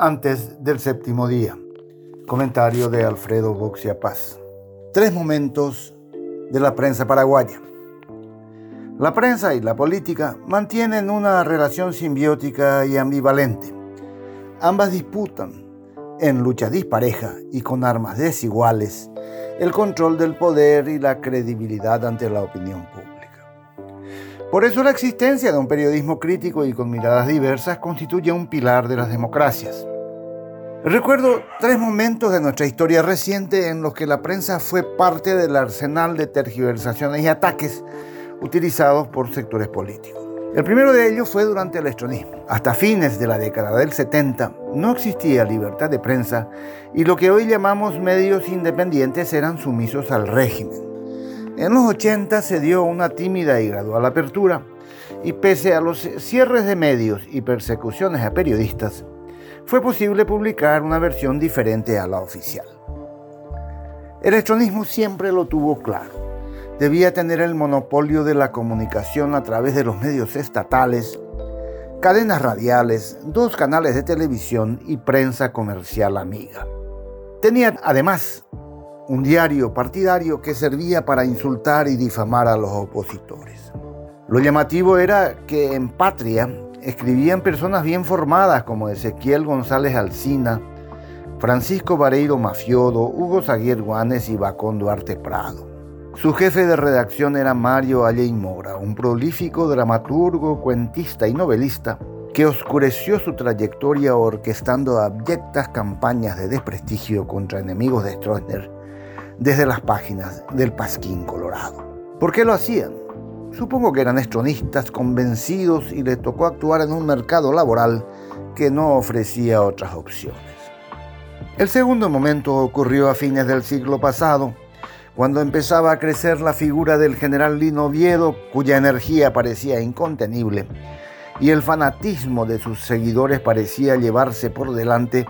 Antes del séptimo día. Comentario de Alfredo Boxia Paz. Tres momentos de la prensa paraguaya. La prensa y la política mantienen una relación simbiótica y ambivalente. Ambas disputan, en lucha dispareja y con armas desiguales, el control del poder y la credibilidad ante la opinión pública. Por eso la existencia de un periodismo crítico y con miradas diversas constituye un pilar de las democracias. Recuerdo tres momentos de nuestra historia reciente en los que la prensa fue parte del arsenal de tergiversaciones y ataques utilizados por sectores políticos. El primero de ellos fue durante el estronismo. Hasta fines de la década del 70 no existía libertad de prensa y lo que hoy llamamos medios independientes eran sumisos al régimen. En los 80 se dio una tímida y gradual apertura y pese a los cierres de medios y persecuciones a periodistas, fue posible publicar una versión diferente a la oficial. El estronismo siempre lo tuvo claro debía tener el monopolio de la comunicación a través de los medios estatales, cadenas radiales, dos canales de televisión y prensa comercial amiga. Tenía además un diario partidario que servía para insultar y difamar a los opositores. Lo llamativo era que en Patria escribían personas bien formadas como Ezequiel González Alcina, Francisco Vareiro Mafiodo, Hugo Zaguier Guanes y Bacón Duarte Prado. Su jefe de redacción era Mario Allein Mora, un prolífico dramaturgo, cuentista y novelista que oscureció su trayectoria orquestando abyectas campañas de desprestigio contra enemigos de Stroessner desde las páginas del Pasquín Colorado. ¿Por qué lo hacían? Supongo que eran estronistas convencidos y les tocó actuar en un mercado laboral que no ofrecía otras opciones. El segundo momento ocurrió a fines del siglo pasado, cuando empezaba a crecer la figura del general Lino Oviedo, cuya energía parecía incontenible, y el fanatismo de sus seguidores parecía llevarse por delante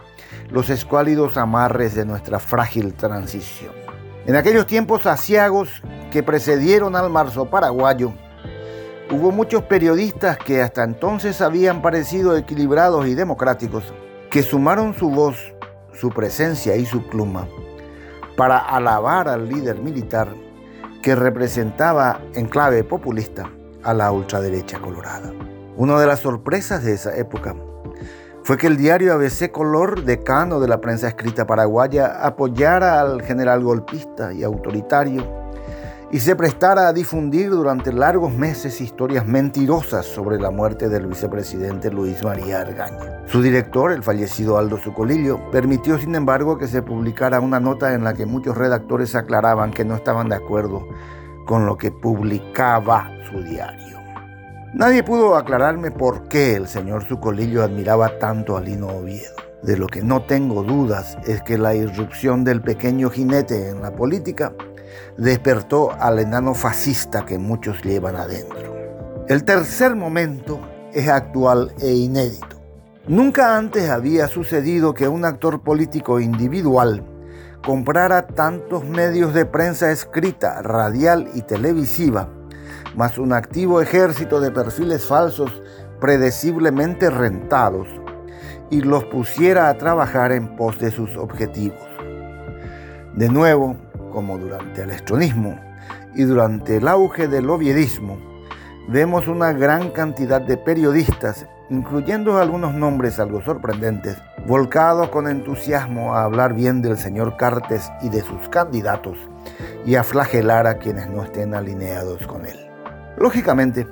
los escuálidos amarres de nuestra frágil transición. En aquellos tiempos asiagos que precedieron al marzo paraguayo, hubo muchos periodistas que hasta entonces habían parecido equilibrados y democráticos, que sumaron su voz, su presencia y su pluma para alabar al líder militar que representaba en clave populista a la ultraderecha colorada. Una de las sorpresas de esa época fue que el diario ABC Color, decano de la prensa escrita paraguaya, apoyara al general golpista y autoritario y se prestara a difundir durante largos meses historias mentirosas sobre la muerte del vicepresidente Luis María Argaña. Su director, el fallecido Aldo Zucolillo, permitió sin embargo que se publicara una nota en la que muchos redactores aclaraban que no estaban de acuerdo con lo que publicaba su diario. Nadie pudo aclararme por qué el señor Zucolillo admiraba tanto a Lino Oviedo. De lo que no tengo dudas es que la irrupción del pequeño jinete en la política despertó al enano fascista que muchos llevan adentro. El tercer momento es actual e inédito. Nunca antes había sucedido que un actor político individual comprara tantos medios de prensa escrita, radial y televisiva, más un activo ejército de perfiles falsos predeciblemente rentados, y los pusiera a trabajar en pos de sus objetivos. De nuevo, como durante el estronismo y durante el auge del oviedismo, vemos una gran cantidad de periodistas, incluyendo algunos nombres algo sorprendentes, volcados con entusiasmo a hablar bien del señor Cartes y de sus candidatos y a flagelar a quienes no estén alineados con él. Lógicamente,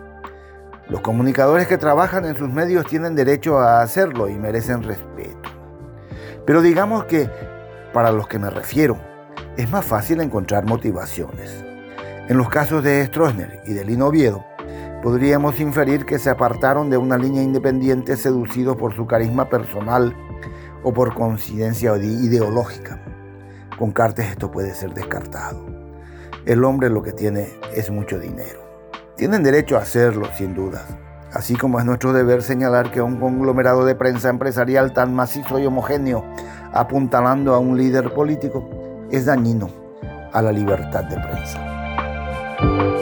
los comunicadores que trabajan en sus medios tienen derecho a hacerlo y merecen respeto. Pero digamos que, para los que me refiero, es más fácil encontrar motivaciones. En los casos de Stroessner y de Lino Oviedo, podríamos inferir que se apartaron de una línea independiente seducidos por su carisma personal o por coincidencia ideológica. Con Cartes esto puede ser descartado. El hombre lo que tiene es mucho dinero. Tienen derecho a hacerlo, sin dudas. Así como es nuestro deber señalar que un conglomerado de prensa empresarial tan macizo y homogéneo apuntalando a un líder político es dañino a la libertad de prensa.